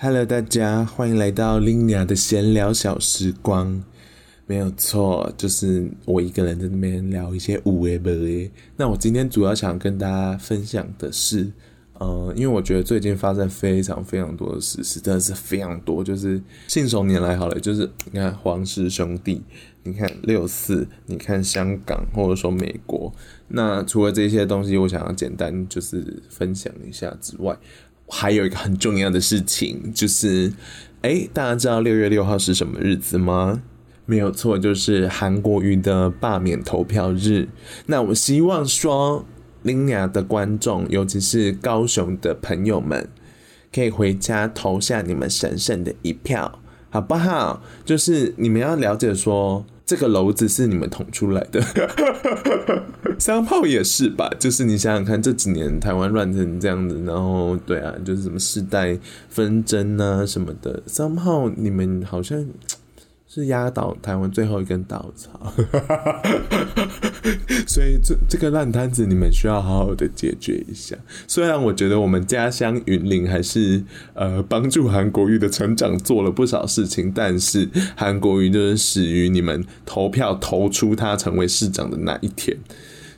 Hello，大家欢迎来到 Lina 的闲聊小时光。没有错，就是我一个人在那边聊一些有的没的。那我今天主要想跟大家分享的是，呃，因为我觉得最近发生非常非常多的事实，真的是非常多。就是信手拈来好了，就是你看黄氏兄弟，你看六四，你看香港，或者说美国。那除了这些东西，我想要简单就是分享一下之外。还有一个很重要的事情，就是，哎，大家知道六月六号是什么日子吗？没有错，就是韩国瑜的罢免投票日。那我希望说林雅的观众，尤其是高雄的朋友们，可以回家投下你们神圣的一票，好不好？就是你们要了解说。这个篓子是你们捅出来的，三炮也是吧？就是你想想看，这几年台湾乱成这样子，然后对啊，就是什么世代纷争啊什么的，三炮你们好像。是压倒台湾最后一根稻草，所以这这个烂摊子你们需要好好的解决一下。虽然我觉得我们家乡云林还是呃帮助韩国瑜的成长做了不少事情，但是韩国瑜就是始于你们投票投出他成为市长的那一天。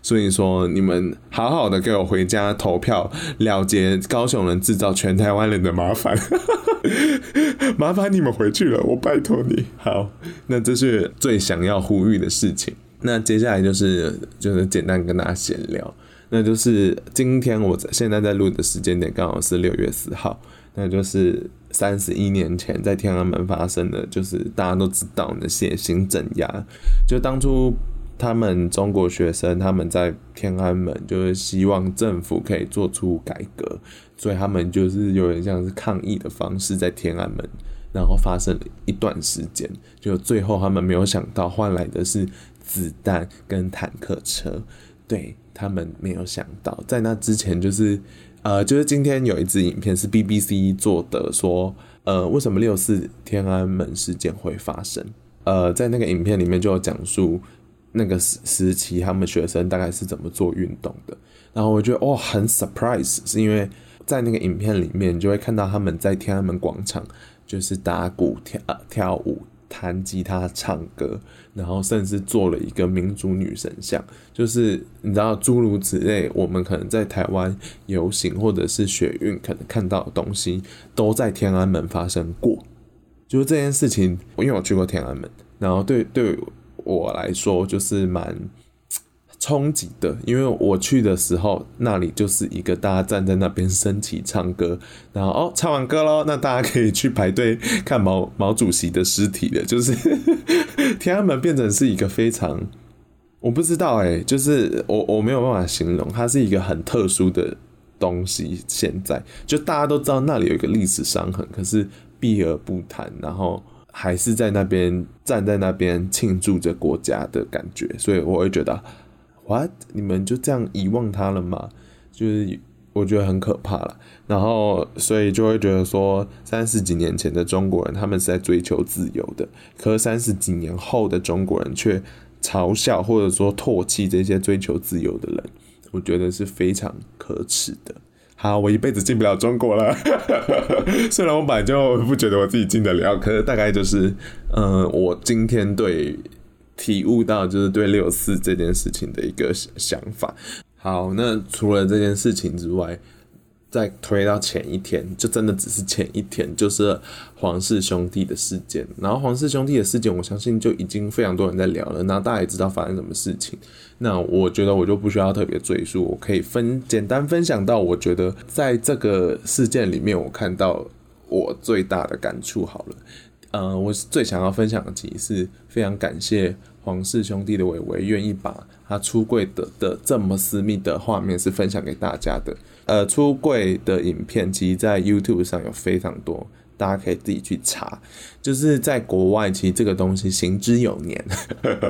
所以说，你们好好的给我回家投票，了结高雄人制造全台湾人的麻烦，麻烦你们回去了，我拜托你。好，那这是最想要呼吁的事情。那接下来就是就是简单跟大家闲聊，那就是今天我现在在录的时间点刚好是六月四号，那就是三十一年前在天安门发生的，就是大家都知道的血腥镇压，就当初。他们中国学生他们在天安门就是希望政府可以做出改革，所以他们就是有点像是抗议的方式在天安门，然后发生了一段时间，就最后他们没有想到换来的是子弹跟坦克车，对，他们没有想到，在那之前就是呃，就是今天有一支影片是 BBC 做的，说呃，为什么六四天安门事件会发生？呃，在那个影片里面就有讲述。那个时时期，他们学生大概是怎么做运动的？然后我觉得哦，很 surprise，是因为在那个影片里面，就会看到他们在天安门广场就是打鼓、跳跳舞、弹吉他、唱歌，然后甚至做了一个民族女神像，就是你知道诸如此类，我们可能在台湾游行或者是学运可能看到的东西，都在天安门发生过。就是这件事情，因为我去过天安门，然后对对。我来说就是蛮憧憬的，因为我去的时候，那里就是一个大家站在那边升旗唱歌，然后哦，唱完歌喽，那大家可以去排队看毛毛主席的尸体的，就是 天安门变成是一个非常，我不知道哎、就是我我没有办法形容，它是一个很特殊的东西。现在就大家都知道那里有一个历史伤痕，可是避而不谈，然后。还是在那边站在那边庆祝着国家的感觉，所以我会觉得，what？你们就这样遗忘他了吗？就是我觉得很可怕了。然后，所以就会觉得说，三十几年前的中国人他们是在追求自由的，可三十几年后的中国人却嘲笑或者说唾弃这些追求自由的人，我觉得是非常可耻的。好，我一辈子进不了中国了。虽然我本来就不觉得我自己进得了，可是大概就是，嗯、我今天对体悟到就是对六四这件事情的一个想法。好，那除了这件事情之外。再推到前一天，就真的只是前一天，就是黄氏兄弟的事件。然后黄氏兄弟的事件，我相信就已经非常多人在聊了。然后大家也知道发生什么事情。那我觉得我就不需要特别赘述，我可以分简单分享到，我觉得在这个事件里面，我看到我最大的感触。好了，呃，我最想要分享的，其实是非常感谢黄氏兄弟的伟伟愿意把他出柜的的这么私密的画面是分享给大家的。呃，出柜的影片，其实，在 YouTube 上有非常多，大家可以自己去查。就是在国外，其实这个东西行之有年，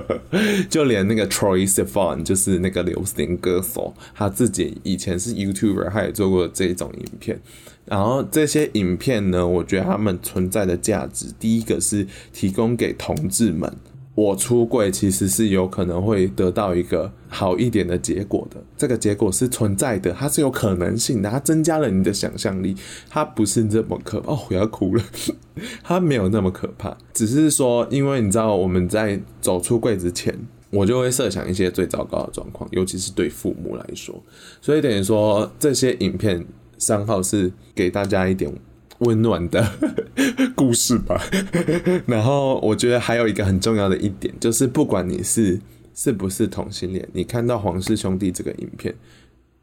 就连那个 Troye Sivan，就是那个流行歌手，他自己以前是 YouTuber，他也做过这种影片。然后这些影片呢，我觉得他们存在的价值，第一个是提供给同志们。我出柜其实是有可能会得到一个好一点的结果的，这个结果是存在的，它是有可能性的，它增加了你的想象力，它不是这么可怕哦，我要哭了，它没有那么可怕，只是说，因为你知道我们在走出柜之前，我就会设想一些最糟糕的状况，尤其是对父母来说，所以等于说这些影片三号是给大家一点。温暖的 故事吧。然后我觉得还有一个很重要的一点，就是不管你是是不是同性恋，你看到黄氏兄弟这个影片，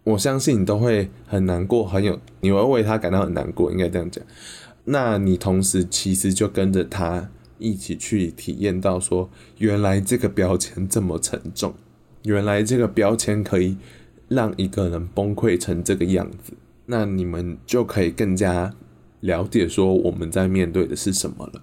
我相信你都会很难过，很有你会为他感到很难过，应该这样讲。那你同时其实就跟着他一起去体验到说，原来这个标签这么沉重，原来这个标签可以让一个人崩溃成这个样子，那你们就可以更加。了解说我们在面对的是什么了，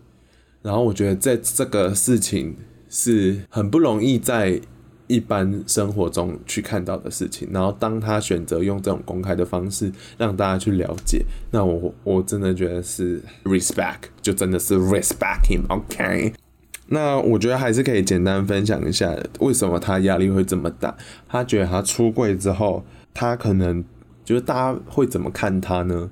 然后我觉得在这个事情是很不容易在一般生活中去看到的事情，然后当他选择用这种公开的方式让大家去了解，那我我真的觉得是 respect，就真的是 respect him，OK？那我觉得还是可以简单分享一下为什么他压力会这么大，他觉得他出柜之后，他可能就是大家会怎么看他呢？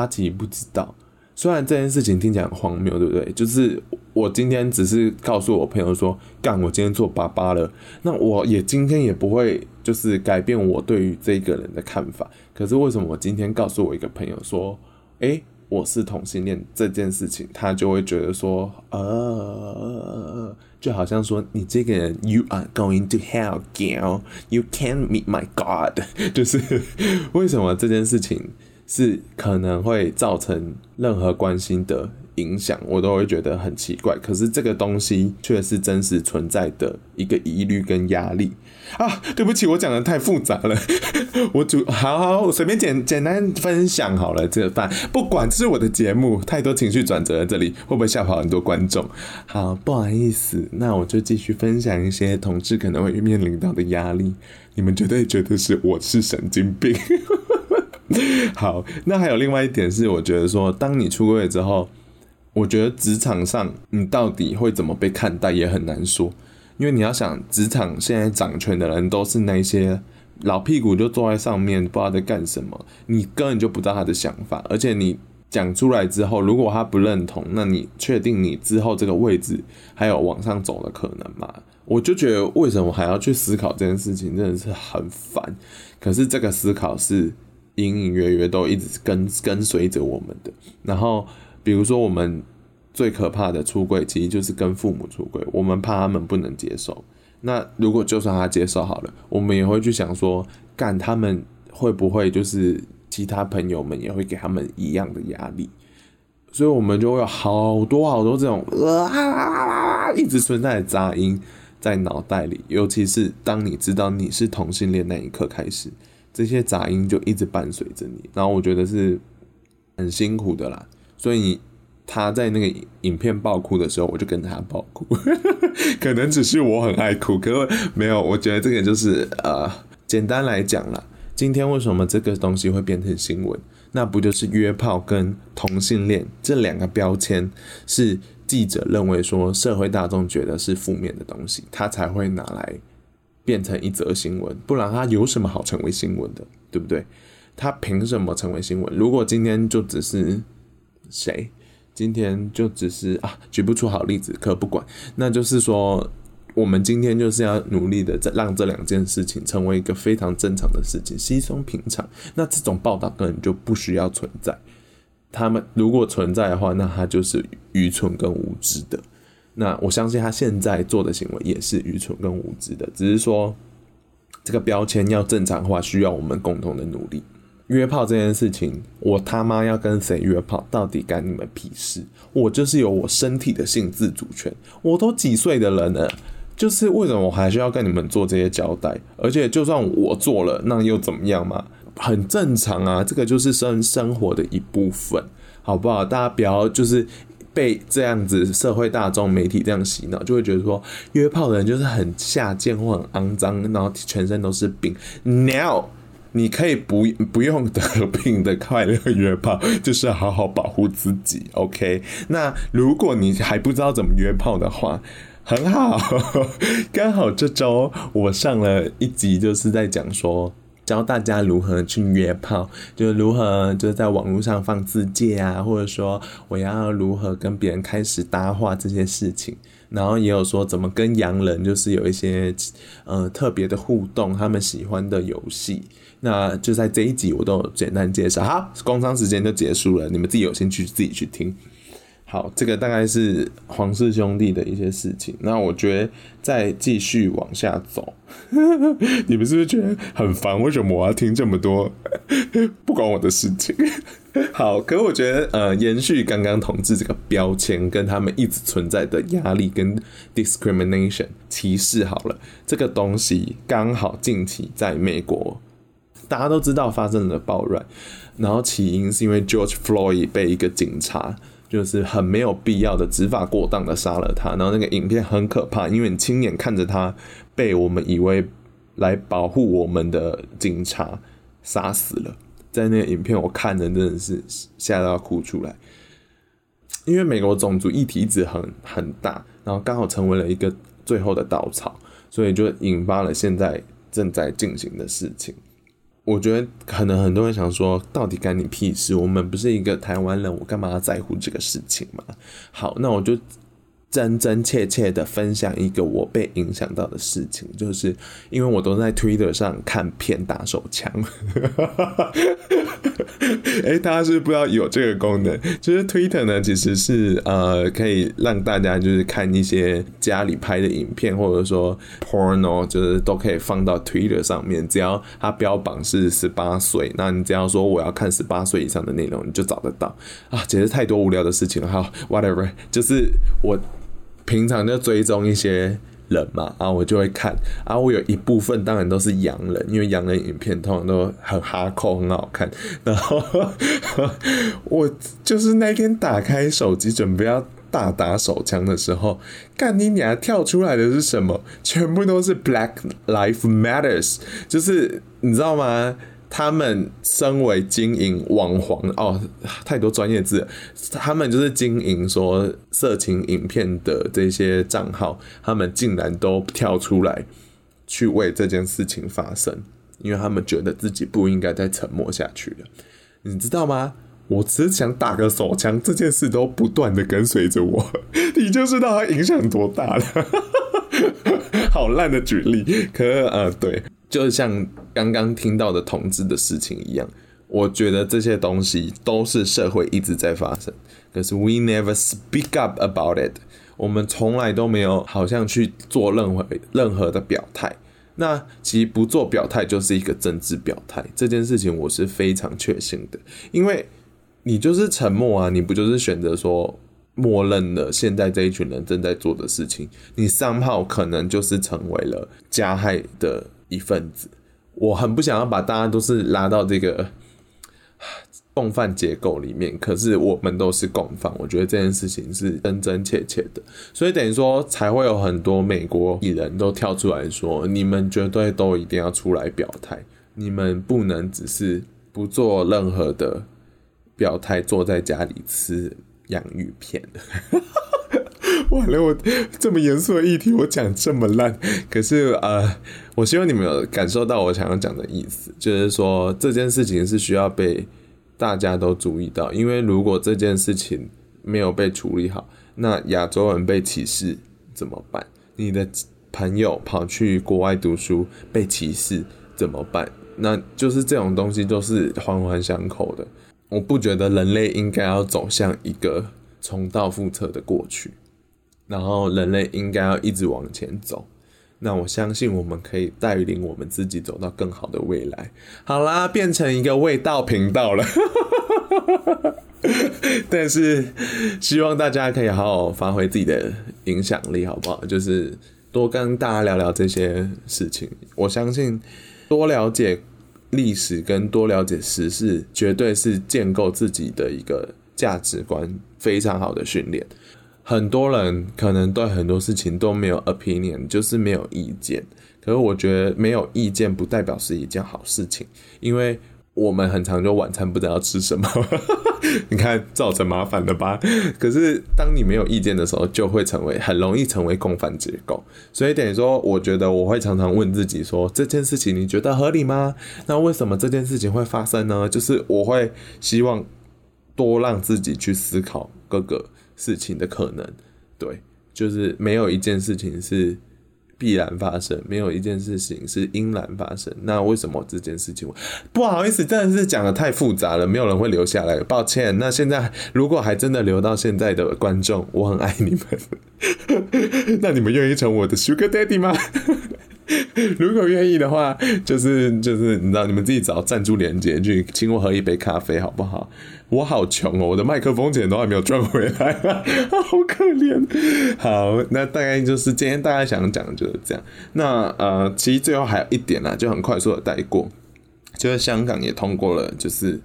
他其实不知道，虽然这件事情听起来很荒谬，对不对？就是我今天只是告诉我朋友说，干，我今天做爸爸了，那我也今天也不会就是改变我对于这个人的看法。可是为什么我今天告诉我一个朋友说，诶，我是同性恋这件事情，他就会觉得说，呃，就好像说你这个人，You are going to hell, girl. You can't meet my God。就是为什么这件事情？是可能会造成任何关心的影响，我都会觉得很奇怪。可是这个东西却是真实存在的一个疑虑跟压力啊！对不起，我讲的太复杂了，我主好好，我随便简简单分享好了。这个饭不管是我的节目，太多情绪转折在这里，会不会吓跑很多观众？好，不好意思，那我就继续分享一些同志可能会面临到的压力。你们绝对觉得是我是神经病。好，那还有另外一点是，我觉得说，当你出柜之后，我觉得职场上你到底会怎么被看待也很难说，因为你要想，职场现在掌权的人都是那些老屁股，就坐在上面，不知道在干什么，你根本就不知道他的想法，而且你讲出来之后，如果他不认同，那你确定你之后这个位置还有往上走的可能吗？我就觉得为什么还要去思考这件事情，真的是很烦。可是这个思考是。隐隐约约都一直跟跟随着我们的，然后比如说我们最可怕的出柜，其实就是跟父母出柜，我们怕他们不能接受。那如果就算他接受好了，我们也会去想说，干他们会不会就是其他朋友们也会给他们一样的压力？所以我们就会有好多好多这种啊一直存在的杂音在脑袋里，尤其是当你知道你是同性恋那一刻开始。这些杂音就一直伴随着你，然后我觉得是很辛苦的啦。所以他在那个影片爆哭的时候，我就跟他爆哭。可能只是我很爱哭，可是没有。我觉得这个就是呃，简单来讲啦，今天为什么这个东西会变成新闻？那不就是约炮跟同性恋这两个标签是记者认为说社会大众觉得是负面的东西，他才会拿来。变成一则新闻，不然他有什么好成为新闻的，对不对？他凭什么成为新闻？如果今天就只是谁，今天就只是啊，举不出好例子，可不管，那就是说，我们今天就是要努力的，让这两件事情成为一个非常正常的事情，稀松平常。那这种报道根本就不需要存在。他们如果存在的话，那他就是愚蠢跟无知的。那我相信他现在做的行为也是愚蠢跟无知的，只是说这个标签要正常化，需要我们共同的努力。约炮这件事情，我他妈要跟谁约炮，到底干你们屁事？我就是有我身体的性自主权。我都几岁的人了，就是为什么我还需要跟你们做这些交代？而且就算我做了，那又怎么样嘛？很正常啊，这个就是生生活的一部分，好不好？大家不要就是。被这样子社会大众媒体这样洗脑，就会觉得说约炮的人就是很下贱或很肮脏，然后全身都是病。Now 你可以不不用得病的快乐约炮，就是好好保护自己。OK，那如果你还不知道怎么约炮的话，很好，刚好这周我上了一集，就是在讲说。教大家如何去约炮，就是如何就是在网络上放自介啊，或者说我要如何跟别人开始搭话这些事情，然后也有说怎么跟洋人就是有一些呃特别的互动，他们喜欢的游戏，那就在这一集我都有简单介绍。好，工商时间就结束了，你们自己有兴趣自己去听。好，这个大概是黄氏兄弟的一些事情。那我觉得再继续往下走，你们是不是觉得很烦？为什么我要听这么多 不关我的事情？好，可是我觉得呃，延续刚刚同志这个标签跟他们一直存在的压力跟 discrimination 歧视，好了，这个东西刚好近期在美国，大家都知道发生了暴乱，然后起因是因为 George Floyd 被一个警察。就是很没有必要的执法过当的杀了他，然后那个影片很可怕，因为你亲眼看着他被我们以为来保护我们的警察杀死了，在那个影片我看的真的是吓到哭出来，因为美国种族议题一直很很大，然后刚好成为了一个最后的稻草，所以就引发了现在正在进行的事情。我觉得可能很多人想说，到底干你屁事？我们不是一个台湾人，我干嘛要在乎这个事情嘛？好，那我就。真真切切的分享一个我被影响到的事情，就是因为我都在 Twitter 上看片打手枪。哎，大家是不是不知道有这个功能？就是 Twitter 呢，其实是呃可以让大家就是看一些家里拍的影片，或者说 porno，就是都可以放到 Twitter 上面。只要它标榜是十八岁，那你只要说我要看十八岁以上的内容，你就找得到啊！简直太多无聊的事情了。好，whatever，就是我。平常就追踪一些人嘛，然后我就会看，然后我有一部分当然都是洋人，因为洋人影片通常都很哈扣，很好看。然后我就是那天打开手机准备要大打手枪的时候，干你娘跳出来的是什么？全部都是 Black Life Matters，就是你知道吗？他们身为经营网黄哦，太多专业字，他们就是经营说色情影片的这些账号，他们竟然都跳出来去为这件事情发声，因为他们觉得自己不应该再沉默下去了。你知道吗？我只想打个手枪，这件事都不断的跟随着我，你就知道它影响多大了。好烂的举例，可呃对。就像刚刚听到的同志的事情一样，我觉得这些东西都是社会一直在发生，可是 we never speak up about it，我们从来都没有好像去做任何任何的表态。那其实不做表态就是一个政治表态，这件事情我是非常确信的，因为你就是沉默啊，你不就是选择说默认了现在这一群人正在做的事情，你 somehow 可能就是成为了加害的。一份子，我很不想要把大家都是拉到这个 共犯结构里面，可是我们都是共犯，我觉得这件事情是真真切切的，所以等于说才会有很多美国艺人都跳出来说，你们绝对都一定要出来表态，你们不能只是不做任何的表态，坐在家里吃洋芋片。完了，我这么严肃的议题，我讲这么烂。可是呃，我希望你们有感受到我想要讲的意思，就是说这件事情是需要被大家都注意到，因为如果这件事情没有被处理好，那亚洲人被歧视怎么办？你的朋友跑去国外读书被歧视怎么办？那就是这种东西都是环环相扣的。我不觉得人类应该要走向一个重蹈覆辙的过去。然后人类应该要一直往前走，那我相信我们可以带领我们自己走到更好的未来。好啦，变成一个味道频道了，但是希望大家可以好好发挥自己的影响力，好不好？就是多跟大家聊聊这些事情。我相信多了解历史跟多了解时事，绝对是建构自己的一个价值观非常好的训练。很多人可能对很多事情都没有 opinion，就是没有意见。可是我觉得没有意见不代表是一件好事情，因为我们很常就晚餐不知道要吃什么，你看造成麻烦了吧？可是当你没有意见的时候，就会成为很容易成为共犯结构。所以等于说，我觉得我会常常问自己说：这件事情你觉得合理吗？那为什么这件事情会发生呢？就是我会希望多让自己去思考各个事情的可能。对，就是没有一件事情是。必然发生，没有一件事情是应然发生。那为什么这件事情？不好意思，真的是讲得太复杂了，没有人会留下来。抱歉。那现在如果还真的留到现在的观众，我很爱你们。那你们愿意成我的 Sugar Daddy 吗？如果愿意的话，就是就是你知道，你们自己找赞助连接去请我喝一杯咖啡，好不好？我好穷哦，我的麦克风钱都还没有赚回来，好可怜。好，那大概就是今天大家想讲的就是这样。那呃，其实最后还有一点呢，就很快速的带过，就是香港也通过了，就是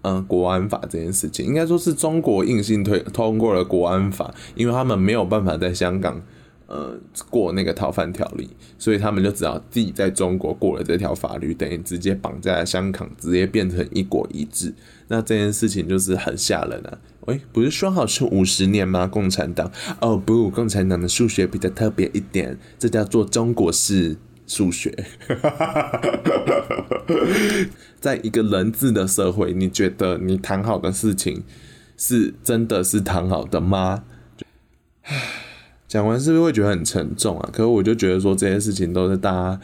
嗯国安法这件事情，应该说是中国硬性推通过了国安法，因为他们没有办法在香港。呃，过那个逃犯条例，所以他们就只好自己在中国过了这条法律，等于直接绑在香港，直接变成一国一制。那这件事情就是很吓人啊！喂、不是说好是五十年吗？共产党哦不，共产党的数学比较特别一点，这叫做中国式数学。在一个人治的社会，你觉得你谈好的事情是真的是谈好的吗？讲完是不是会觉得很沉重啊？可是我就觉得说这些事情都是大家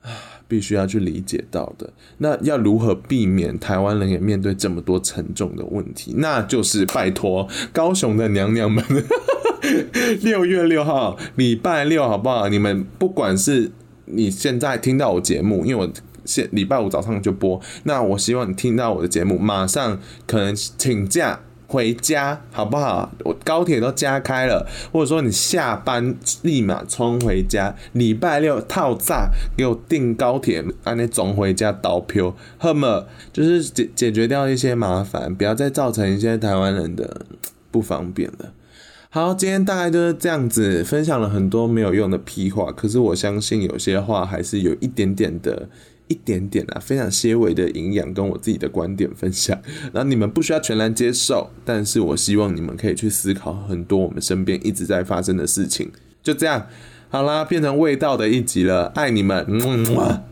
啊必须要去理解到的。那要如何避免台湾人也面对这么多沉重的问题？那就是拜托高雄的娘娘们，六月六号礼拜六好不好？你们不管是你现在听到我节目，因为我现礼拜五早上就播，那我希望你听到我的节目，马上可能请假。回家好不好？我高铁都加开了，或者说你下班立马冲回家。礼拜六套炸，给我订高铁，按那总回家倒票，好吗？就是解解决掉一些麻烦，不要再造成一些台湾人的不方便了。好，今天大概就是这样子，分享了很多没有用的屁话，可是我相信有些话还是有一点点的。一点点啊，非常些微的营养，跟我自己的观点分享。然后你们不需要全然接受，但是我希望你们可以去思考很多我们身边一直在发生的事情。就这样，好啦，变成味道的一集了，爱你们，嗯。